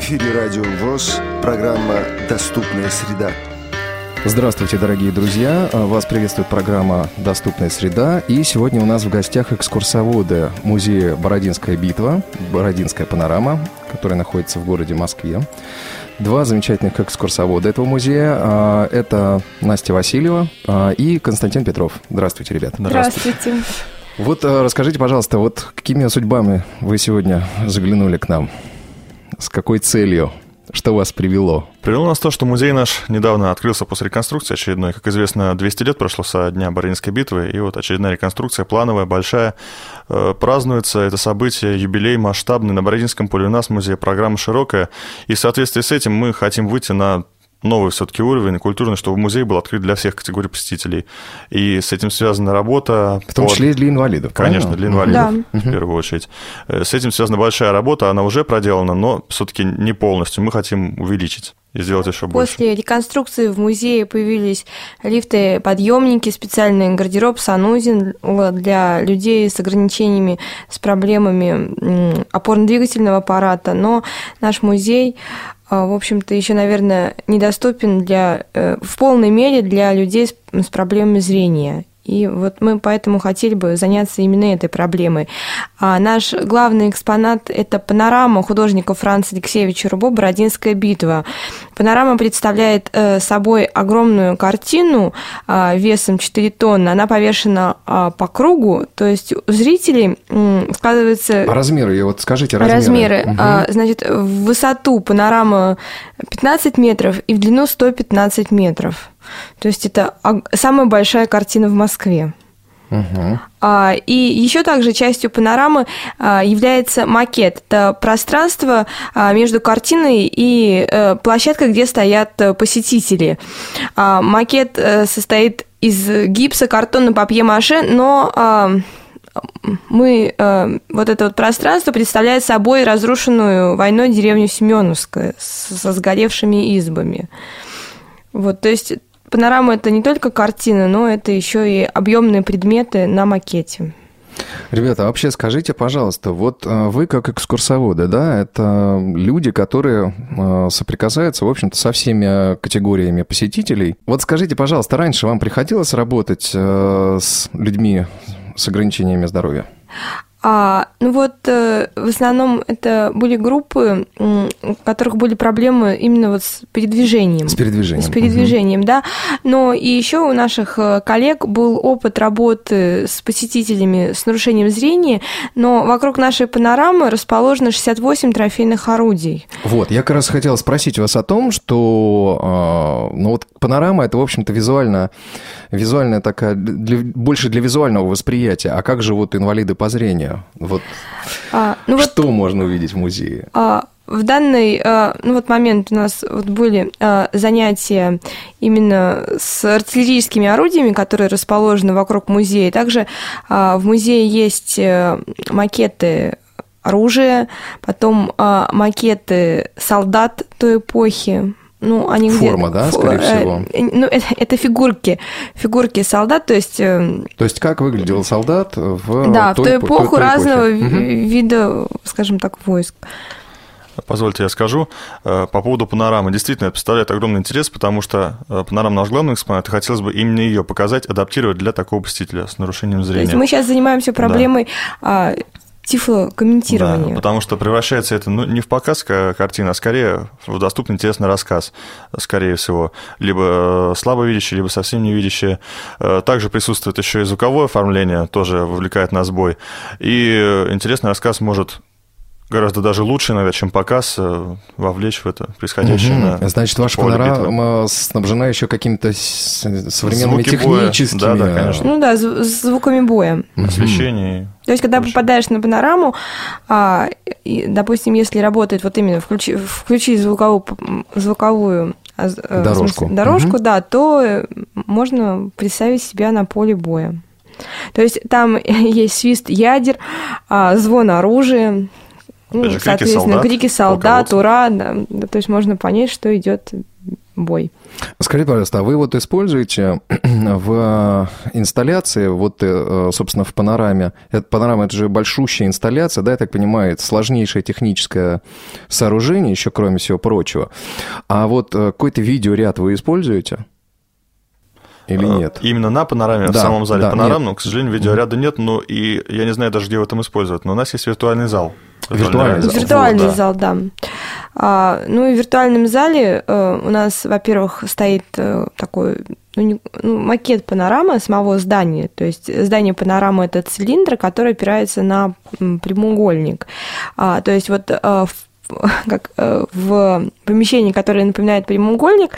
эфире Радио ВОЗ, программа «Доступная среда». Здравствуйте, дорогие друзья! Вас приветствует программа «Доступная среда». И сегодня у нас в гостях экскурсоводы музея «Бородинская битва», «Бородинская панорама», который находится в городе Москве. Два замечательных экскурсовода этого музея. А, это Настя Васильева а, и Константин Петров. Здравствуйте, ребята. Здравствуйте. Вот а, расскажите, пожалуйста, вот какими судьбами вы сегодня заглянули к нам? С какой целью? Что вас привело? Привело нас то, что музей наш недавно открылся после реконструкции очередной. Как известно, 200 лет прошло со дня Бородинской битвы, и вот очередная реконструкция, плановая, большая, э, празднуется. Это событие, юбилей масштабный на Бородинском поле. У нас музей, программа широкая, и в соответствии с этим мы хотим выйти на новый все-таки уровень культурный, чтобы музей был открыт для всех категорий посетителей. И с этим связана работа. В том под... числе и для инвалидов, Конечно, для инвалидов да. в первую очередь. Э, с этим связана большая работа, она уже проделана, но все-таки не полностью. Мы хотим увеличить и сделать еще больше. После реконструкции в музее появились лифты, подъемники, специальный гардероб, санузел для людей с ограничениями, с проблемами опорно-двигательного аппарата. Но наш музей а, в общем-то, еще, наверное, недоступен для, э, в полной мере для людей с проблемами зрения. И вот мы поэтому хотели бы заняться именно этой проблемой. А наш главный экспонат – это панорама художника Франца Алексеевича Рубо «Бородинская битва». Панорама представляет э, собой огромную картину э, весом 4 тонны. Она повешена э, по кругу, то есть у зрителей складывается... А размеры ее, вот скажите размеры. Размеры. Угу. Значит, в высоту панорама 15 метров и в длину 115 метров. То есть это самая большая картина в Москве. Угу. И еще также частью панорамы а, является макет. Это пространство а, между картиной и э, площадкой, где стоят э, посетители. Макет э, состоит из гипса, картона, папье-маше, но мы, вот это вот пространство представляет собой разрушенную войной деревню Семеновская со сгоревшими избами. Вот, то есть Панорама это не только картина, но это еще и объемные предметы на макете. Ребята, вообще скажите, пожалуйста, вот э, вы как экскурсоводы, да, это люди, которые э, соприкасаются, в общем-то, со всеми категориями посетителей. Вот скажите, пожалуйста, раньше вам приходилось работать э, с людьми с ограничениями здоровья? А, ну вот э, в основном это были группы, у которых были проблемы именно вот с передвижением. С передвижением. С передвижением, угу. да. Но и еще у наших э, коллег был опыт работы с посетителями с нарушением зрения, но вокруг нашей панорамы расположено 68 трофейных орудий. Вот, я как раз хотел спросить вас о том, что, э, ну вот панорама это, в общем-то, визуально, визуальная такая, для, больше для визуального восприятия. А как же вот инвалиды по зрению? Вот а, ну что вот, можно увидеть в музее? А, в данный а, ну вот момент у нас вот были а, занятия именно с артиллерийскими орудиями, которые расположены вокруг музея. Также а, в музее есть э, макеты оружия, потом макеты солдат той эпохи, ну, они Форма, где... да, скорее э, всего? Ну, это, это фигурки, фигурки солдат, то есть... Э, то есть как выглядел солдат в Да, той, в ту эпоху той, той разного эпохи. вида, скажем так, войск. Позвольте, я скажу. Э, по поводу панорамы. Действительно, это представляет огромный интерес, потому что панорама наш главный экспонат, и хотелось бы именно ее показать, адаптировать для такого посетителя с нарушением зрения. То есть мы сейчас занимаемся проблемой да тифлокомментирования. Да, потому что превращается это ну, не в показ картины, а скорее в доступный интересный рассказ, скорее всего. Либо э, слабовидящие, либо совсем невидящие. Э, также присутствует еще и звуковое оформление, тоже вовлекает нас в бой. И э, интересный рассказ может гораздо даже лучше иногда, чем показ, э, вовлечь в это происходящее. Угу. На Значит, ваша панорама снабжена еще какими-то современными Звуки техническими... Боя. Да, да, конечно. Ну да, звуками боя. Освещение. То есть, когда попадаешь на панораму, а, и, допустим, если работает вот именно включи, включи звуковую, звуковую а, э, дорожку, смысле, дорожку угу. да, то можно представить себя на поле боя. То есть там есть свист ядер, а, звон оружия, ну, же, соответственно, крики солдат, крики солдат ура, да, да, то есть можно понять, что идет бой. Скажите, пожалуйста, а вы вот используете в инсталляции, вот, э, собственно, в панораме, это, панорама – это же большущая инсталляция, да, я так понимаю, это сложнейшее техническое сооружение, еще кроме всего прочего. А вот э, какой-то видеоряд вы используете? Или э, нет? Именно на панораме, да, в самом зале да, панорамном, к сожалению, видеоряда нет, но и я не знаю даже, где в этом использовать, но у нас есть виртуальный зал. Виртуальный, зал. Виртуальный вот, зал, да. А, ну и в виртуальном зале э, у нас, во-первых, стоит э, такой ну, ну, макет панорамы самого здания. То есть здание панорамы это цилиндр, который опирается на прямоугольник. А, то есть вот э, в как э, в помещении, которое напоминает прямоугольник,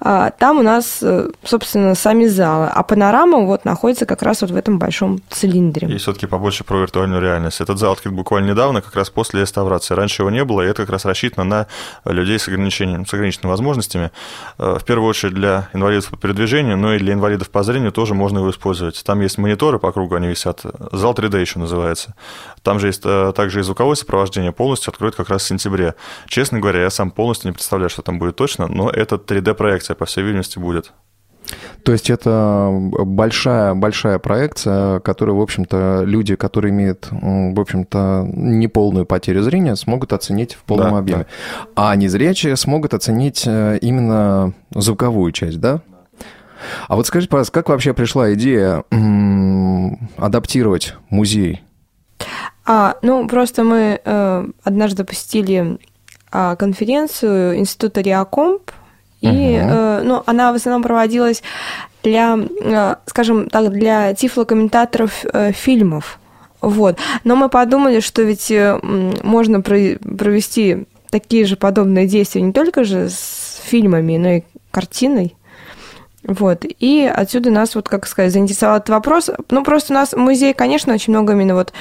а, там у нас, э, собственно, сами залы, а панорама вот находится как раз вот в этом большом цилиндре. И все-таки побольше про виртуальную реальность. Этот зал открыт буквально недавно, как раз после реставрации. Раньше его не было, и это как раз рассчитано на людей с ограничением, с ограниченными возможностями. Э, в первую очередь для инвалидов по передвижению, но и для инвалидов по зрению тоже можно его использовать. Там есть мониторы по кругу, они висят. Зал 3D еще называется. Там же есть также и звуковое сопровождение, полностью откроет как раз в сентябре. Честно говоря, я сам полностью не представляю, что там будет точно, но это 3D-проекция, по всей видимости, будет. То есть это большая, большая проекция, которую, в общем-то, люди, которые имеют, в общем-то, неполную потерю зрения, смогут оценить в полном да, объеме. Да. А незрячие смогут оценить э, именно звуковую часть, да? А вот скажите, пожалуйста, как вообще пришла идея адаптировать музей? А, ну, просто мы э, однажды посетили э, конференцию Института Реакомп, и угу. э, ну, она в основном проводилась для, э, скажем так, для тифлокомментаторов э, фильмов. Вот. Но мы подумали, что ведь э, можно провести такие же подобные действия не только же с фильмами, но и картиной. Вот. И отсюда нас, вот, как сказать, заинтересовал этот вопрос. Ну, просто у нас в музее, конечно, очень много именно вот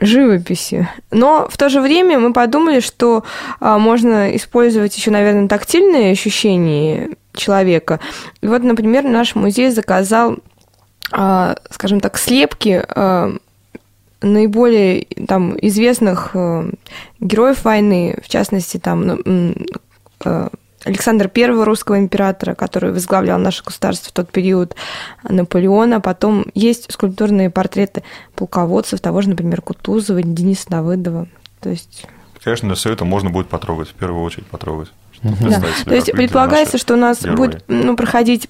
живописи. Но в то же время мы подумали, что а, можно использовать еще, наверное, тактильные ощущения человека. И вот, например, наш музей заказал, а, скажем так, слепки а, наиболее там известных а, героев войны, в частности, там ну, а, Александра I, русского императора, который возглавлял наше государство в тот период, Наполеона. Потом есть скульптурные портреты полководцев, того же, например, Кутузова, Дениса Давыдова. То есть... Конечно, все это можно будет потрогать, в первую очередь потрогать. Да. То есть предполагается, что у нас герои. будет ну, проходить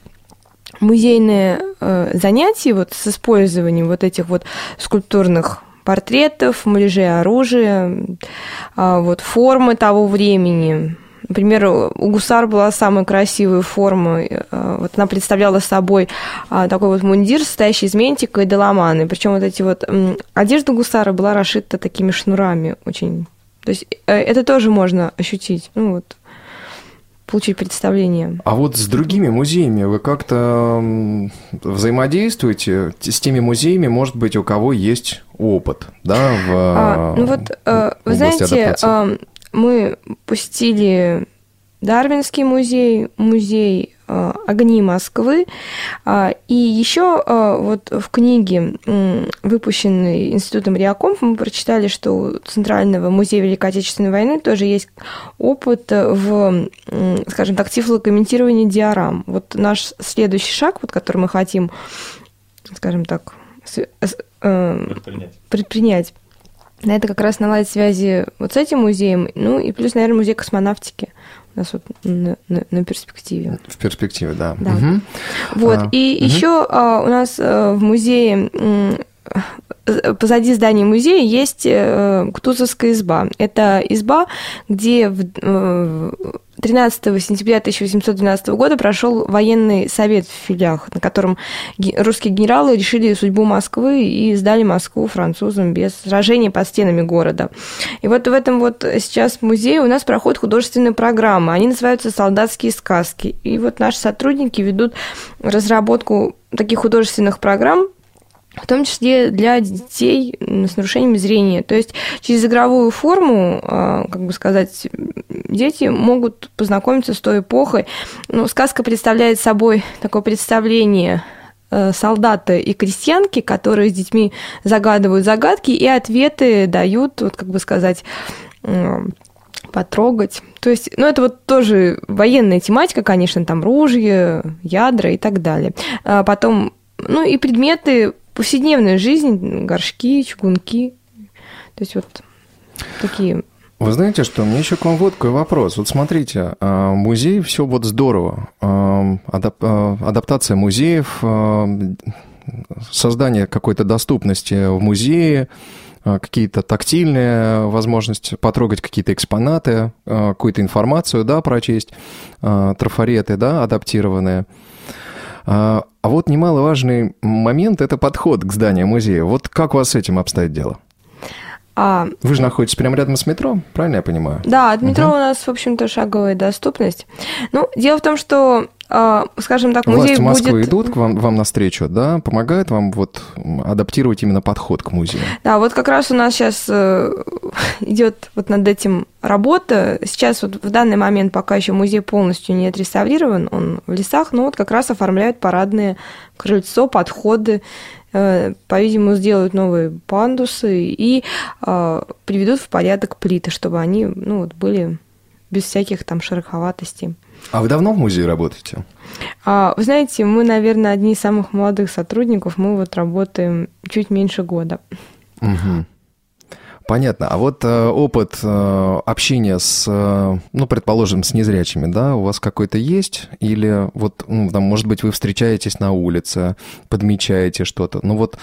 музейные э, занятия вот с использованием вот этих вот скульптурных портретов, муляжей оружия, э, вот формы того времени, Например, у гусар была самая красивая форма. Э, вот она представляла собой а, такой вот мундир, состоящий из ментика и доломаны. Причем вот эти вот... Одежда гусара была расшита такими шнурами очень... То есть э, это тоже можно ощутить. Ну вот, получить представление. А вот с другими музеями вы как-то взаимодействуете с теми музеями, может быть, у кого есть опыт, да, в а, Ну вот, э, вы знаете, адаптации? Мы пустили Дарвинский музей, музей э, «Огни Москвы». А, и еще э, вот в книге, выпущенной Институтом Реакомф, мы прочитали, что у Центрального музея Великой Отечественной войны тоже есть опыт в, скажем так, тифлокомментировании диорам. Вот наш следующий шаг, вот, который мы хотим, скажем так, э, предпринять, предпринять это как раз наладить связи вот с этим музеем, ну и плюс, наверное, музей космонавтики у нас вот на, на, на перспективе. В перспективе, да. да. Угу. Вот, а, и угу. еще а, у нас а, в музее позади здания музея есть э, Кутузовская изба. Это изба, где в, э, 13 сентября 1812 года прошел военный совет в филях, на котором русские генералы решили судьбу Москвы и сдали Москву французам без сражений под стенами города. И вот в этом вот сейчас музее у нас проходят художественные программы. Они называются «Солдатские сказки». И вот наши сотрудники ведут разработку таких художественных программ, в том числе для детей с нарушением зрения. То есть через игровую форму, а, как бы сказать, дети могут познакомиться с той эпохой. Ну, сказка представляет собой такое представление э, солдата и крестьянки, которые с детьми загадывают загадки и ответы дают, вот как бы сказать, потрогать. То есть, ну, это вот тоже военная тематика, конечно, там ружья, ядра и так далее. А потом, ну, и предметы повседневной жизни, горшки, чугунки. То есть вот такие вы знаете, что мне еще к вам вот какой вопрос. Вот смотрите, а, музей, все вот здорово. А, а, адаптация музеев, создание какой-то доступности в музее, какие-то тактильные возможности потрогать какие-то экспонаты, какую-то информацию, да, прочесть, трафареты, да, адаптированные. А вот немаловажный момент – это подход к зданию музея. Вот как у вас с этим обстоит дело? А... Вы же находитесь прямо рядом с метро, правильно я понимаю? Да, от метро угу. у нас, в общем-то, шаговая доступность. Ну, дело в том, что а, скажем так, музей Власти Москвы будет... идут к вам, вам навстречу, да, помогают вам вот адаптировать именно подход к музею? Да, вот как раз у нас сейчас э, идет вот над этим работа. Сейчас вот в данный момент пока еще музей полностью не отреставрирован, он в лесах, но вот как раз оформляют парадные крыльцо, подходы, э, по-видимому, сделают новые пандусы и э, приведут в порядок плиты, чтобы они ну, вот, были без всяких там шероховатостей. А вы давно в музее работаете? А, вы знаете, мы, наверное, одни из самых молодых сотрудников. Мы вот работаем чуть меньше года. Угу. Понятно. А вот э, опыт э, общения с, э, ну, предположим, с незрячими, да, у вас какой-то есть? Или вот, ну, там, может быть, вы встречаетесь на улице, подмечаете что-то? Ну вот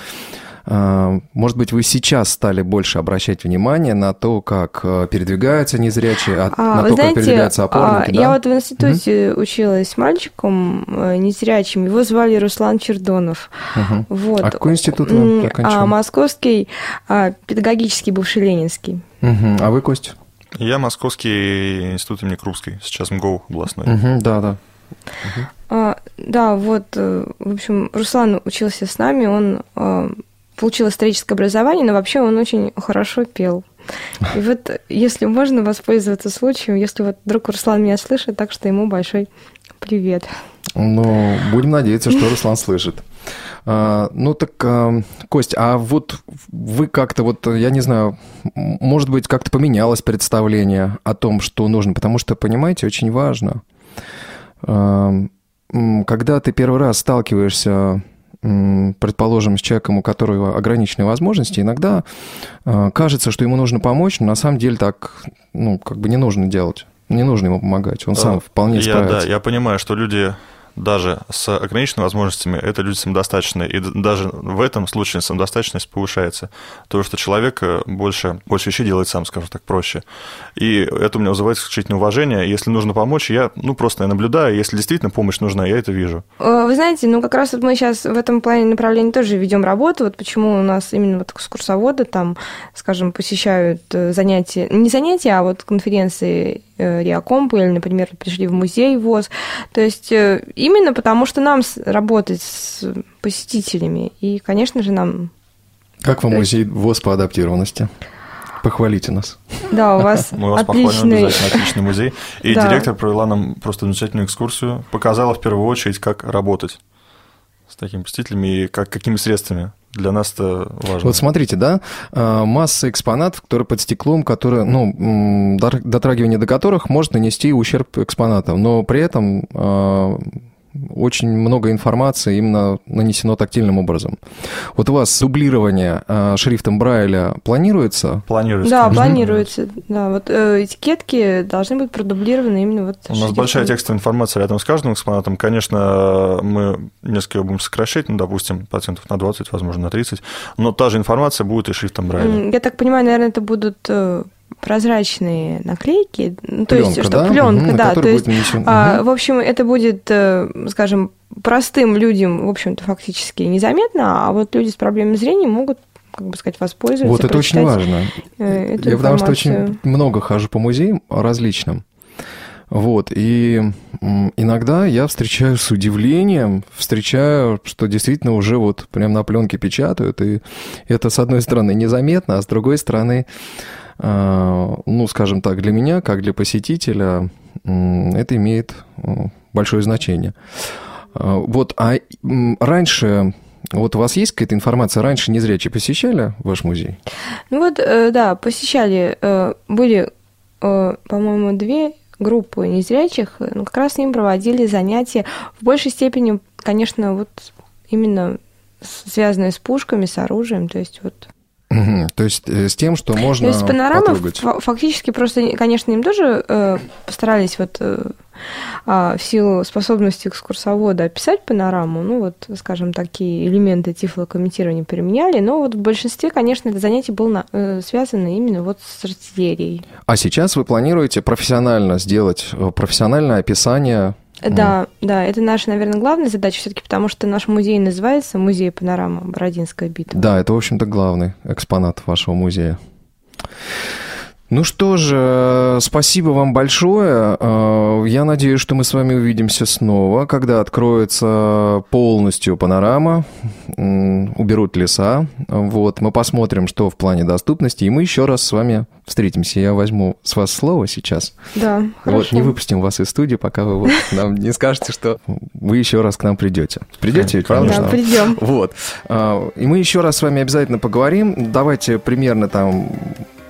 может быть, вы сейчас стали больше обращать внимание на то, как э, передвигаются незрячие, а, а на то, знаете, как передвигаются опорники, а, да? Я вот в институте угу. училась с мальчиком э, незрячим, его звали Руслан Чердонов. Угу. Вот. А какой институт вы? А, московский, а, педагогический, бывший Ленинский. Угу. А вы, Костя? Я Московский институт имени Крупской, сейчас МГОУ областной. Угу, да, да. Угу. А, да, вот, э, в общем, Руслан учился с нами, он получил историческое образование, но вообще он очень хорошо пел. И вот, если можно воспользоваться случаем, если вот вдруг Руслан меня слышит, так что ему большой привет. Ну, будем надеяться, что Руслан слышит. А, ну так, а, Кость, а вот вы как-то вот, я не знаю, может быть, как-то поменялось представление о том, что нужно, потому что, понимаете, очень важно, а, когда ты первый раз сталкиваешься предположим, с человеком, у которого ограниченные возможности, иногда э, кажется, что ему нужно помочь, но на самом деле так, ну, как бы не нужно делать. Не нужно ему помогать, он сам вполне я, справится. Да, я понимаю, что люди даже с ограниченными возможностями, это люди самодостаточные. И даже в этом случае самодостаточность повышается. То, что человек э, больше, больше вещей делает сам, скажем так, проще. И это у меня вызывает исключительное уважение. Если нужно помочь, я ну, просто наблюдаю. Если действительно помощь нужна, я это вижу. Э, вы знаете, ну как раз вот мы сейчас в этом плане направлении тоже ведем работу. Вот почему у нас именно вот экскурсоводы там, скажем, посещают э, занятия, не занятия, а вот конференции Риакомпа или, например, пришли в музей ВОЗ. То есть Именно потому, что нам работать с посетителями. И, конечно же, нам... Как вам музей ВОЗ по адаптированности? Похвалите нас. Да, у вас Мы вас отличный... отличный музей. И да. директор провела нам просто замечательную экскурсию, показала в первую очередь, как работать с такими посетителями и как, какими средствами для нас это важно. Вот смотрите, да, а, масса экспонатов, которые под стеклом, которые, ну, дотрагивание до которых может нанести ущерб экспонатам, но при этом а, очень много информации именно нанесено тактильным образом. Вот у вас дублирование э, шрифтом Брайля планируется? Планируется. Да, конечно. планируется. Да, вот э, этикетки должны быть продублированы именно вот. У нас большая текстовая информация рядом с каждым экспонатом. Конечно, мы несколько будем сокращать, ну, допустим, процентов на 20, возможно, на 30, но та же информация будет и шрифтом Брайля. Я так понимаю, наверное, это будут э, прозрачные наклейки, ну, то пленка, есть что да? пленка, угу, да, то есть, нанесен... а, угу. в общем, это будет, э, скажем, простым людям, в общем-то, фактически незаметно, а вот люди с проблемами зрения могут как бы сказать, воспользоваться. Вот это очень важно. Э, Я потому что очень много хожу по музеям различным. Вот, и иногда я встречаю с удивлением, встречаю, что действительно уже вот прям на пленке печатают, и это, с одной стороны, незаметно, а с другой стороны, ну, скажем так, для меня, как для посетителя, это имеет большое значение. А, вот, а раньше вот у вас есть какая-то информация? Раньше незрячие посещали ваш музей? Ну вот, э, да, посещали. Э, были по-моему, две группы незрячих, ну, как раз с ним проводили занятия в большей степени, конечно, вот именно связанные с пушками, с оружием, то есть вот Угу, то есть э, с тем, что можно То есть панорамы потрогать. фактически просто, конечно, им тоже э, постарались вот э, э, в силу способности экскурсовода описать панораму, ну вот, скажем, такие элементы тифлокомментирования применяли, но вот в большинстве, конечно, это занятие было на, э, связано именно вот с артиллерией. А сейчас вы планируете профессионально сделать э, профессиональное описание да, да, это наша, наверное, главная задача все-таки, потому что наш музей называется Музей панорама Бородинская битва. Да, это, в общем-то, главный экспонат вашего музея. Ну что же, спасибо вам большое. Э, я надеюсь, что мы с вами увидимся снова, когда откроется полностью панорама, уберут леса. Вот, мы посмотрим, что в плане доступности, и мы еще раз с вами встретимся. Я возьму с вас слово сейчас. Да, хорошо. Вот, не выпустим вас из студии, пока вы вот нам не скажете, что вы еще раз к нам придете. Придете ведь, правда? Да, придем. Вот. А, и мы еще раз с вами обязательно поговорим. Давайте примерно там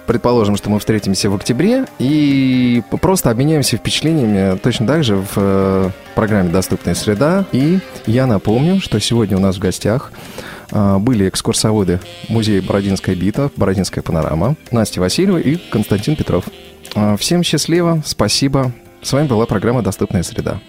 предположим, что мы встретимся в октябре и просто обменяемся впечатлениями точно так же в э, программе «Доступная среда». И я напомню, что сегодня у нас в гостях э, были экскурсоводы музея «Бородинская битва», «Бородинская панорама», Настя Васильева и Константин Петров. Э, всем счастливо, спасибо. С вами была программа «Доступная среда».